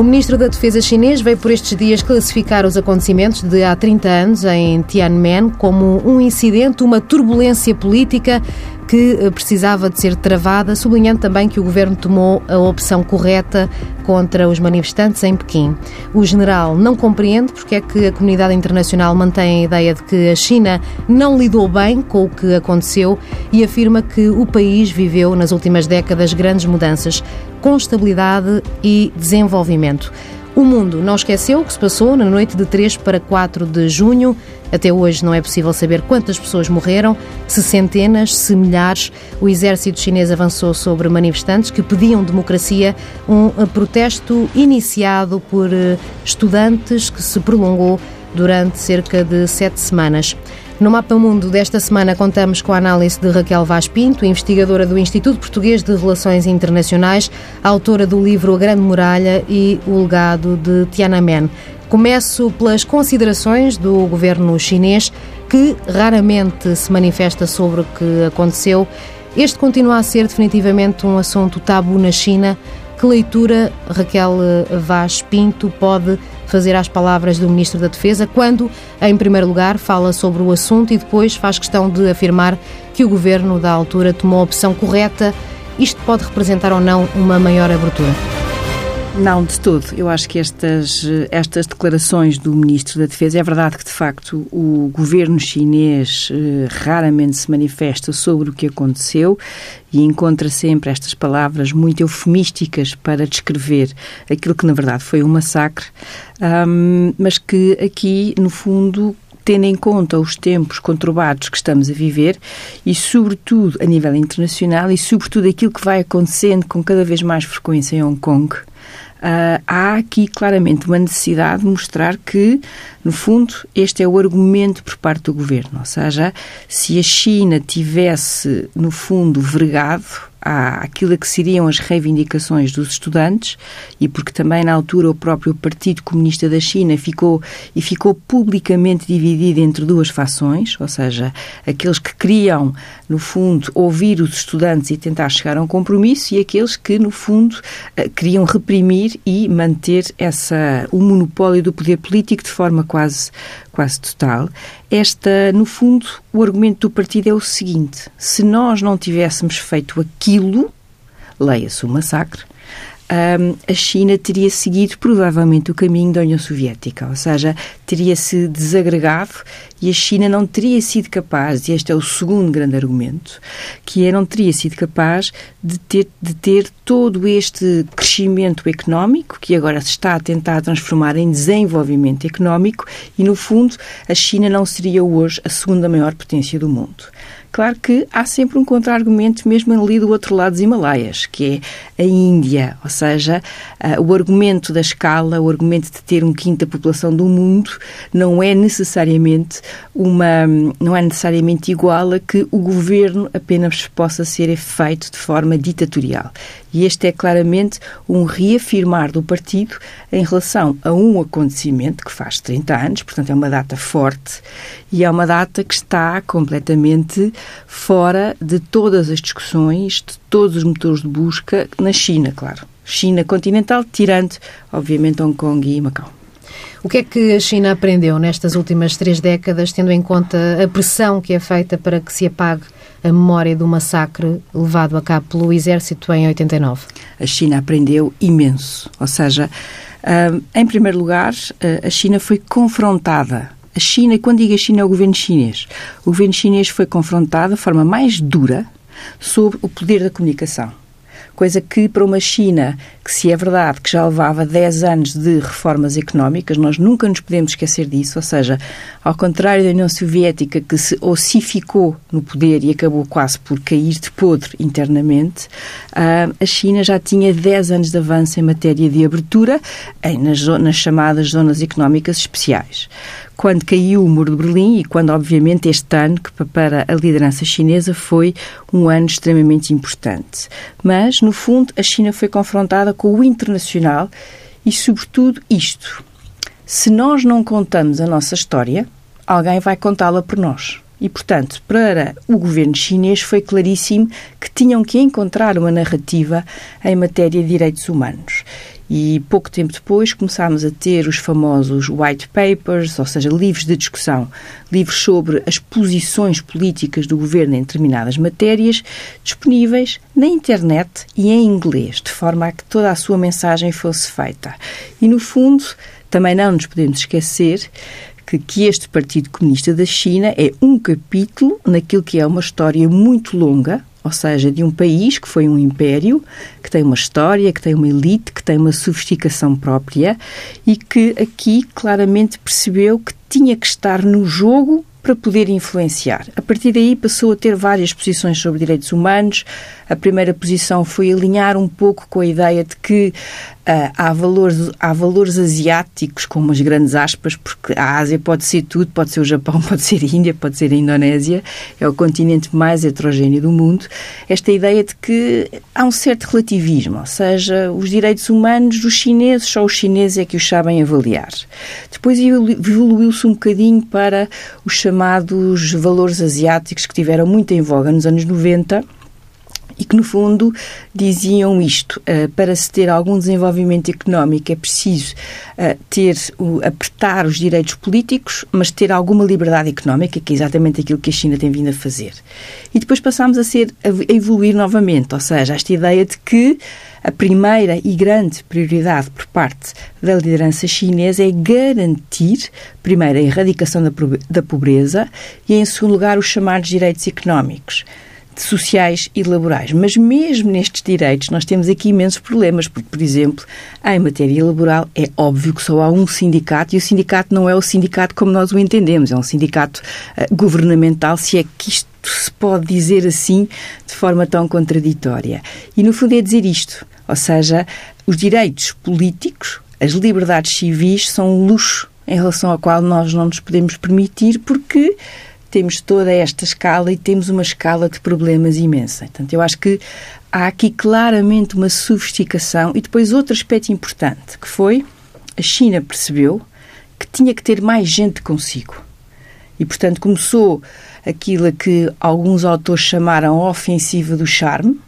O ministro da Defesa chinês veio por estes dias classificar os acontecimentos de há 30 anos em Tiananmen como um incidente, uma turbulência política que eh, precisava de ser travada, sublinhando também que o governo tomou a opção correta contra os manifestantes em Pequim. O general não compreende porque é que a comunidade internacional mantém a ideia de que a China não lidou bem com o que aconteceu e afirma que o país viveu nas últimas décadas grandes mudanças, com estabilidade e desenvolvimento. O mundo não esqueceu o que se passou na noite de 3 para 4 de junho. Até hoje não é possível saber quantas pessoas morreram, se centenas, se milhares. O exército chinês avançou sobre manifestantes que pediam democracia, um protesto iniciado por eh, estudantes que se prolongou durante cerca de sete semanas. No Mapa Mundo desta semana contamos com a análise de Raquel Vaz Pinto, investigadora do Instituto Português de Relações Internacionais, autora do livro A Grande Muralha e o Legado de Tiananmen. Começo pelas considerações do governo chinês, que raramente se manifesta sobre o que aconteceu. Este continua a ser definitivamente um assunto tabu na China. Que leitura, Raquel Vaz Pinto, pode fazer às palavras do Ministro da Defesa, quando, em primeiro lugar, fala sobre o assunto e depois faz questão de afirmar que o governo da altura tomou a opção correta. Isto pode representar ou não uma maior abertura? Não, de todo. Eu acho que estas, estas declarações do Ministro da Defesa, é verdade que, de facto, o governo chinês eh, raramente se manifesta sobre o que aconteceu e encontra sempre estas palavras muito eufemísticas para descrever aquilo que, na verdade, foi um massacre, um, mas que aqui, no fundo, tendo em conta os tempos conturbados que estamos a viver e, sobretudo, a nível internacional e, sobretudo, aquilo que vai acontecendo com cada vez mais frequência em Hong Kong, Uh, há aqui claramente uma necessidade de mostrar que, no fundo, este é o argumento por parte do governo. Ou seja, se a China tivesse, no fundo, vergado àquilo que seriam as reivindicações dos estudantes e porque também na altura o próprio Partido Comunista da China ficou e ficou publicamente dividido entre duas fações, ou seja, aqueles que queriam no fundo ouvir os estudantes e tentar chegar a um compromisso e aqueles que no fundo eh, queriam reprimir e manter essa o monopólio do poder político de forma quase quase total. Esta, no fundo, o argumento do partido é o seguinte: se nós não tivéssemos feito aquilo, leia-se o massacre, um, a China teria seguido provavelmente o caminho da União Soviética, ou seja, teria-se desagregado e a China não teria sido capaz, e este é o segundo grande argumento, que é não teria sido capaz de ter, de ter todo este crescimento económico, que agora se está a tentar transformar em desenvolvimento económico, e no fundo a China não seria hoje a segunda maior potência do mundo. Claro que há sempre um contra-argumento, mesmo ali do outro lado dos Himalaias, que é a Índia, ou seja, uh, o argumento da escala, o argumento de ter um quinto da população do mundo, não é necessariamente uma, não é necessariamente igual a que o governo apenas possa ser feito de forma ditatorial. E este é claramente um reafirmar do partido em relação a um acontecimento que faz 30 anos, portanto é uma data forte e é uma data que está completamente fora de todas as discussões, de todos os motores de busca na China, claro. China continental, tirando, obviamente, Hong Kong e Macau. O que é que a China aprendeu nestas últimas três décadas, tendo em conta a pressão que é feita para que se apague a memória do massacre levado a cabo pelo exército em 89? A China aprendeu imenso. Ou seja, em primeiro lugar, a China foi confrontada. A China, quando digo a China, é o governo chinês. O governo chinês foi confrontado de forma mais dura sobre o poder da comunicação coisa que para uma China, que se é verdade que já levava 10 anos de reformas económicas, nós nunca nos podemos esquecer disso, ou seja, ao contrário da União Soviética, que se ossificou no poder e acabou quase por cair de podre internamente, ah, a China já tinha 10 anos de avanço em matéria de abertura nas, nas chamadas zonas económicas especiais quando caiu o muro de Berlim e quando, obviamente, este ano, que para a liderança chinesa foi um ano extremamente importante. Mas, no fundo, a China foi confrontada com o internacional e, sobretudo, isto. Se nós não contamos a nossa história, alguém vai contá-la por nós. E, portanto, para o governo chinês foi claríssimo que tinham que encontrar uma narrativa em matéria de direitos humanos. E pouco tempo depois começámos a ter os famosos white papers, ou seja, livros de discussão, livros sobre as posições políticas do governo em determinadas matérias, disponíveis na internet e em inglês, de forma a que toda a sua mensagem fosse feita. E no fundo, também não nos podemos esquecer que, este Partido Comunista da China é um capítulo naquilo que é uma história muito longa, ou seja, de um país que foi um império, que tem uma história, que tem uma elite, que tem uma sofisticação própria e que aqui claramente percebeu que tinha que estar no jogo para poder influenciar. A partir daí passou a ter várias posições sobre direitos humanos. A primeira posição foi alinhar um pouco com a ideia de que uh, há, valores, há valores asiáticos, com umas grandes aspas, porque a Ásia pode ser tudo, pode ser o Japão, pode ser a Índia, pode ser a Indonésia, é o continente mais heterogéneo do mundo. Esta ideia de que há um certo relativismo, ou seja, os direitos humanos dos chineses, só os chineses é que os sabem avaliar. Depois evoluiu-se um bocadinho para os chamados valores asiáticos que tiveram muito em voga nos anos 90 e que, no fundo, diziam isto: uh, para se ter algum desenvolvimento económico é preciso uh, ter, uh, apertar os direitos políticos, mas ter alguma liberdade económica, que é exatamente aquilo que a China tem vindo a fazer. E depois passámos a, ser, a evoluir novamente, ou seja, esta ideia de que a primeira e grande prioridade por parte da liderança chinesa é garantir, primeiro, a erradicação da pobreza e, em segundo lugar, os chamados direitos económicos sociais e laborais. Mas mesmo nestes direitos nós temos aqui imensos problemas, porque, por exemplo, em matéria laboral é óbvio que só há um sindicato e o sindicato não é o sindicato como nós o entendemos, é um sindicato uh, governamental, se é que isto se pode dizer assim de forma tão contraditória. E no fundo é dizer isto, ou seja, os direitos políticos, as liberdades civis são um luxo em relação ao qual nós não nos podemos permitir porque temos toda esta escala e temos uma escala de problemas imensa. Portanto, eu acho que há aqui claramente uma sofisticação e depois outro aspecto importante, que foi a China percebeu que tinha que ter mais gente consigo. E, portanto, começou aquilo a que alguns autores chamaram ofensiva do charme,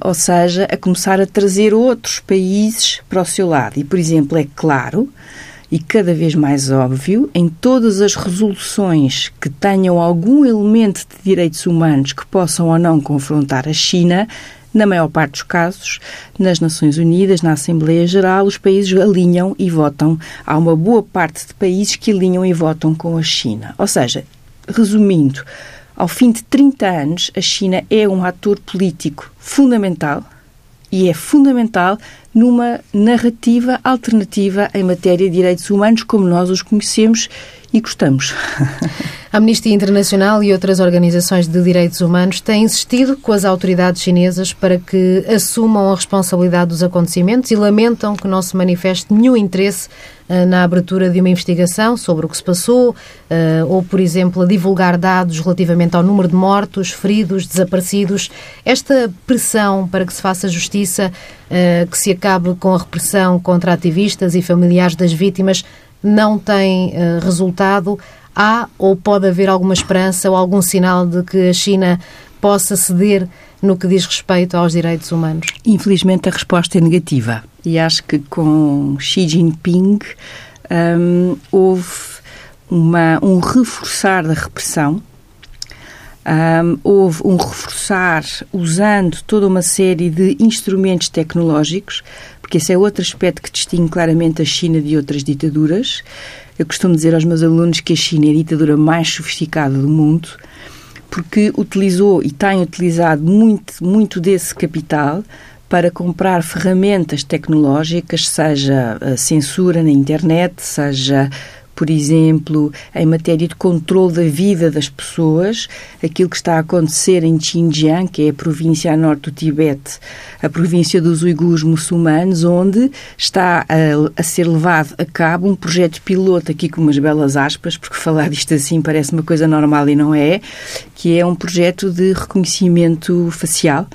ou seja, a começar a trazer outros países para o seu lado. E, por exemplo, é claro e cada vez mais óbvio em todas as resoluções que tenham algum elemento de direitos humanos que possam ou não confrontar a China, na maior parte dos casos, nas Nações Unidas, na Assembleia Geral, os países alinham e votam. Há uma boa parte de países que alinham e votam com a China. Ou seja, resumindo, ao fim de 30 anos, a China é um ator político fundamental e é fundamental numa narrativa alternativa em matéria de direitos humanos como nós os conhecemos e gostamos. A Amnistia Internacional e outras organizações de direitos humanos têm insistido com as autoridades chinesas para que assumam a responsabilidade dos acontecimentos e lamentam que não se manifeste nenhum interesse na abertura de uma investigação sobre o que se passou, uh, ou, por exemplo, a divulgar dados relativamente ao número de mortos, feridos, desaparecidos. Esta pressão para que se faça justiça, uh, que se acabe com a repressão contra ativistas e familiares das vítimas, não tem resultado, há ou pode haver alguma esperança ou algum sinal de que a China possa ceder no que diz respeito aos direitos humanos? Infelizmente a resposta é negativa e acho que com Xi Jinping um, houve uma, um reforçar da repressão um, houve um reforçar usando toda uma série de instrumentos tecnológicos, porque esse é outro aspecto que distingue claramente a China de outras ditaduras. Eu costumo dizer aos meus alunos que a China é a ditadura mais sofisticada do mundo, porque utilizou e tem utilizado muito, muito desse capital para comprar ferramentas tecnológicas, seja a censura na internet, seja por exemplo, em matéria de controle da vida das pessoas, aquilo que está a acontecer em Xinjiang, que é a província a norte do Tibete, a província dos uigures muçulmanos, onde está a, a, ser levado a cabo um projeto piloto, aqui com umas belas aspas, porque falar disto assim parece uma coisa normal e não é, que é um projeto de reconhecimento facial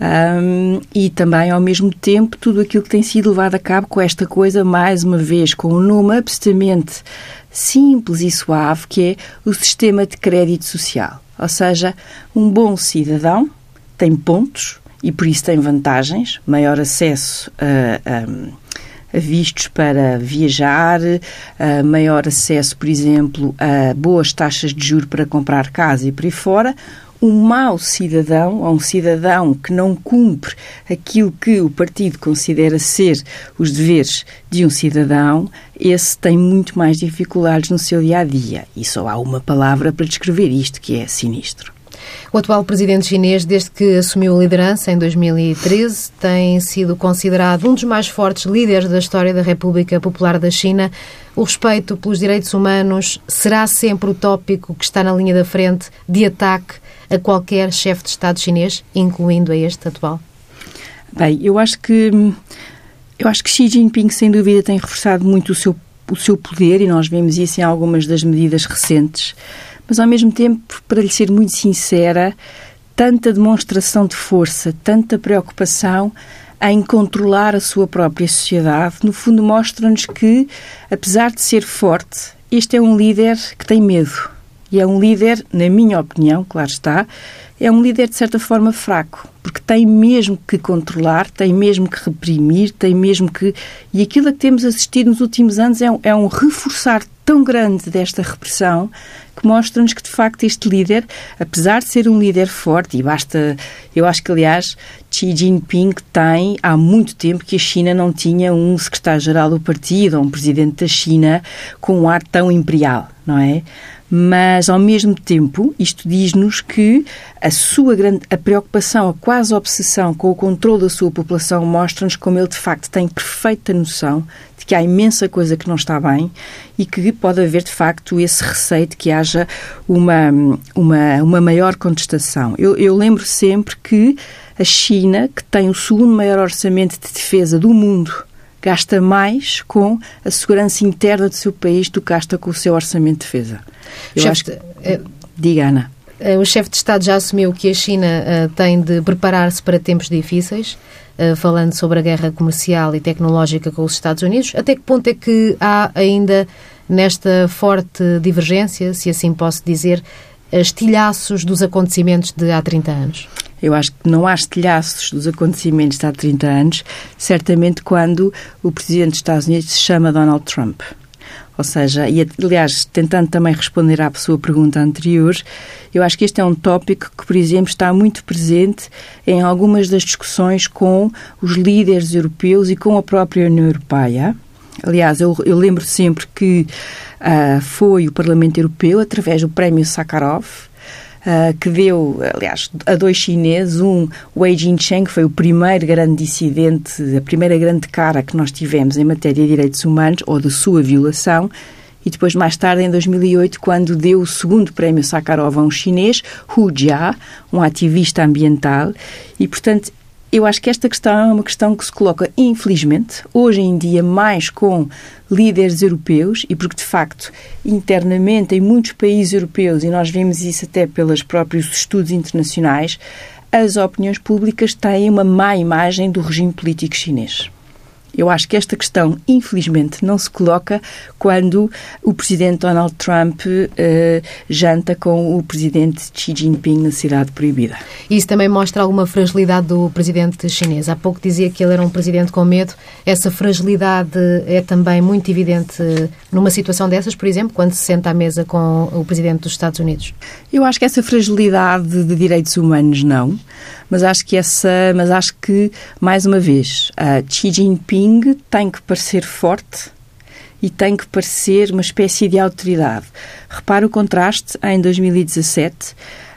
um, e também, ao mesmo tempo, tudo aquilo que tem sido levado a cabo com esta coisa, mais uma vez, com um nome absolutamente simples e suave que é o sistema de crédito social. Ou seja, um bom cidadão tem pontos e por isso tem vantagens, maior acesso a, a, vistos para viajar, a maior acesso, por exemplo, a boas taxas de juro para comprar casa e por aí fora, um mau cidadão, ou um cidadão que não cumpre aquilo que o partido considera ser os deveres de um cidadão, esse tem muito mais dificuldades no seu dia a dia. E só há uma palavra para descrever isto, que é sinistro. O atual presidente chinês, desde que assumiu a liderança em 2013, tem sido considerado um dos mais fortes líderes da história da República Popular da China. O respeito pelos direitos humanos será sempre o tópico que está na linha da frente de ataque a qualquer chefe de Estado chinês, incluindo a este atual? Bem, eu acho que eu acho que Xi Jinping sem dúvida tem reforçado muito o seu o seu poder e nós vemos isso em algumas das medidas recentes, mas ao mesmo tempo, para lhe ser muito sincera, tanta demonstração de força, tanta preocupação em controlar a sua própria sociedade, no fundo mostra-nos que, apesar de ser forte, este é um líder que tem medo. E é um líder, na minha opinião, claro está, é um líder de certa forma fraco, porque tem mesmo que controlar, tem mesmo que reprimir, tem mesmo que. E aquilo a que temos assistido nos últimos anos é um, é um reforçar tão grande desta repressão que mostra-nos que, de facto, este líder, apesar de ser um líder forte, e basta. Eu acho que, aliás, Xi Jinping tem há muito tempo que a China não tinha um secretário-geral do partido ou um presidente da China com um ar tão imperial, não é? Mas ao mesmo tempo isto diz-nos que a sua grande a preocupação, a quase obsessão com o controle da sua população mostra-nos como ele de facto tem perfeita noção de que há imensa coisa que não está bem e que pode haver de facto esse receio de que haja uma uma uma maior contestação. Eu, eu lembro sempre que a China, que tem o segundo maior orçamento de defesa do mundo, gasta mais com a segurança interna do seu país do que gasta com o seu orçamento de defesa. Eu Chefe, acho que... É... Diga, Ana. Eh, o chefe de Estado já assumiu que a China uh, tem de preparar-se para tempos difíceis, uh, falando sobre a guerra comercial e tecnológica com os Estados Unidos. Até que ponto é que há ainda nesta forte divergência, se assim posso dizer, estilhaços dos acontecimentos de há 30 anos? Eu acho que não há estilhaços dos acontecimentos de há 30 anos, certamente quando o presidente dos Estados Unidos se chama Donald Trump. Ou seja, e aliás, tentando também responder à sua pergunta anterior, eu acho que este é um tópico que, por exemplo, está muito presente em algumas das discussões com os líderes europeus e com a própria União Europeia. Aliás, eu, eu lembro sempre que uh, foi o Parlamento Europeu, através do Prémio Sakharov, uh, que deu, aliás, a dois chineses, um, Wei Jincheng, que foi o primeiro grande dissidente, a primeira grande cara que nós tivemos em matéria de direitos humanos, ou de sua violação, e depois, mais tarde, em 2008, quando deu o segundo prémio Sakharov a um chinês, Hu Jia, um ativista ambiental, e, portanto, eu acho que esta questão é uma questão que se coloca, infelizmente, hoje em dia, mais com líderes europeus, e porque, de facto, internamente, em muitos países europeus, e nós vemos isso até pelos próprios estudos internacionais, as opiniões públicas têm uma má imagem do regime político chinês. Eu acho que esta questão, infelizmente, não se coloca quando o presidente Donald Trump uh, janta com o presidente Xi Jinping na Cidade Proibida. Isso também mostra alguma fragilidade do presidente chinês. Há pouco dizia que ele era um presidente com medo. Essa fragilidade é também muito evidente numa situação dessas, por exemplo, quando se senta à mesa com o presidente dos Estados Unidos? Eu acho que essa fragilidade de direitos humanos não, mas acho que essa, mas acho que mais uma vez, Xi Jinping tem que parecer forte e tem que parecer uma espécie de autoridade. Repara o contraste em 2017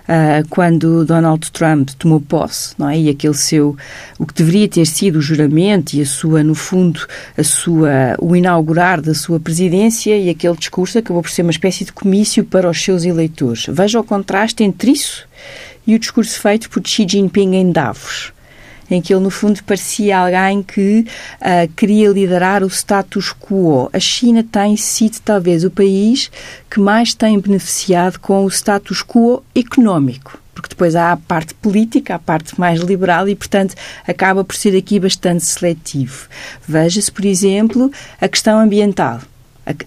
uh, quando Donald Trump tomou posse, não é? E aquele seu, o que deveria ter sido o juramento e a sua, no fundo, a sua, o inaugurar da sua presidência e aquele discurso acabou por ser uma espécie de comício para os seus eleitores. Veja o contraste entre isso e o discurso feito por Xi Jinping em Davos em que ele, no fundo, parecia alguém que uh, queria liderar o status quo. A China tem sido, talvez, o país que mais tem beneficiado com o status quo económico porque depois há a parte política, a parte mais liberal e, portanto, acaba por ser aqui bastante seletivo. Veja-se, por exemplo, a questão ambiental.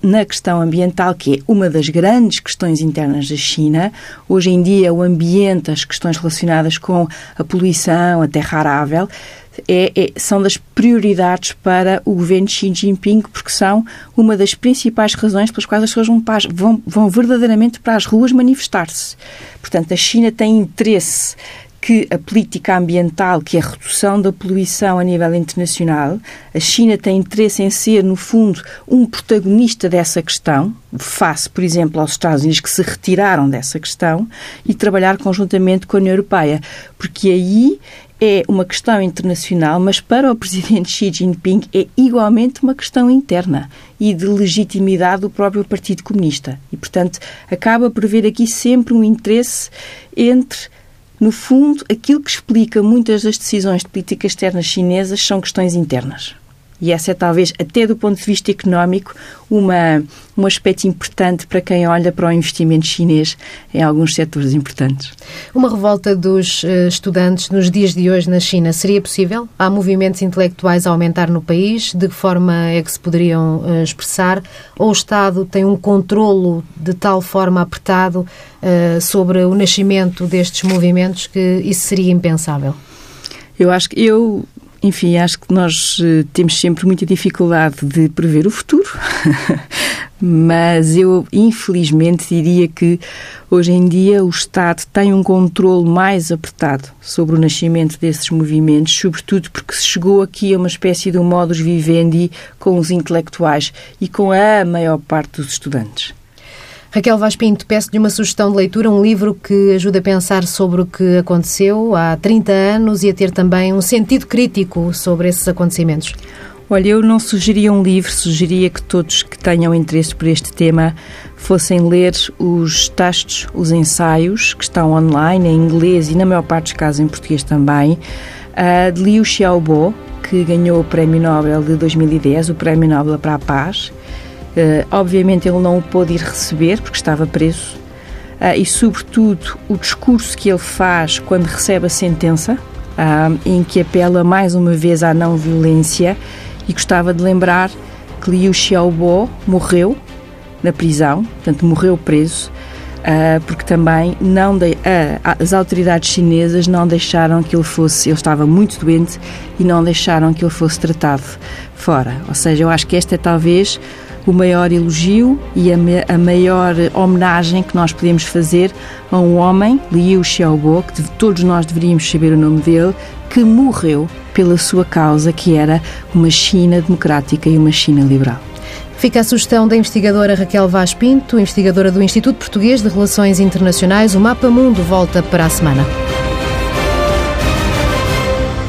Na questão ambiental, que é uma das grandes questões internas da China. Hoje em dia, o ambiente, as questões relacionadas com a poluição, a terra arável, é, é, são das prioridades para o governo Xi Jinping, porque são uma das principais razões pelas quais as pessoas vão, vão, vão verdadeiramente para as ruas manifestar-se. Portanto, a China tem interesse que a política ambiental, que é a redução da poluição a nível internacional, a China tem interesse em ser, no fundo, um protagonista dessa questão, face, por exemplo, aos Estados Unidos que se retiraram dessa questão, e trabalhar conjuntamente com a União Europeia, porque aí é uma questão internacional, mas para o presidente Xi Jinping é igualmente uma questão interna e de legitimidade do próprio Partido Comunista. E, portanto, acaba por haver aqui sempre um interesse entre no fundo, aquilo que explica muitas das decisões de política externa chinesas são questões internas. E essa é talvez, até do ponto de vista económico, uma, um aspecto importante para quem olha para o investimento chinês em alguns setores importantes. Uma revolta dos uh, estudantes nos dias de hoje na China seria possível? Há movimentos intelectuais a aumentar no país? De que forma é que se poderiam uh, expressar? Ou o Estado tem um controlo de tal forma apertado uh, sobre o nascimento destes movimentos que isso seria impensável? Eu acho que eu enfim, acho que nós eh, temos sempre muita dificuldade de prever o futuro, mas eu, infelizmente, diria que hoje em dia o Estado tem um controle mais apertado sobre o nascimento desses movimentos, sobretudo porque se chegou aqui a uma espécie de um modus vivendi com os intelectuais e com a maior parte dos estudantes. Raquel Vaz Pinto, peço-lhe uma sugestão de leitura, um livro que ajuda a pensar sobre o que aconteceu há 30 anos e a ter também um sentido crítico sobre esses acontecimentos. Olha, eu não sugeria um livro, sugeria que todos que tenham interesse por este tema fossem ler os textos, os ensaios que estão online em inglês e na maior parte dos casos em português também, de Liu Xiaobo, que ganhou o Prémio Nobel de 2010, o Prémio Nobel para a Paz, Uh, obviamente ele não o pôde ir receber porque estava preso uh, e, sobretudo, o discurso que ele faz quando recebe a sentença, uh, em que apela mais uma vez à não violência e gostava de lembrar que Liu Xiaobo morreu na prisão, portanto morreu preso, porque também não de, as autoridades chinesas não deixaram que ele fosse, ele estava muito doente e não deixaram que ele fosse tratado fora. Ou seja, eu acho que esta é talvez o maior elogio e a, a maior homenagem que nós podemos fazer a um homem, Liu Xiaobo, que todos nós deveríamos saber o nome dele, que morreu pela sua causa, que era uma China democrática e uma China liberal. Fica a sugestão da investigadora Raquel Vaz Pinto, investigadora do Instituto Português de Relações Internacionais. O Mapa Mundo volta para a semana.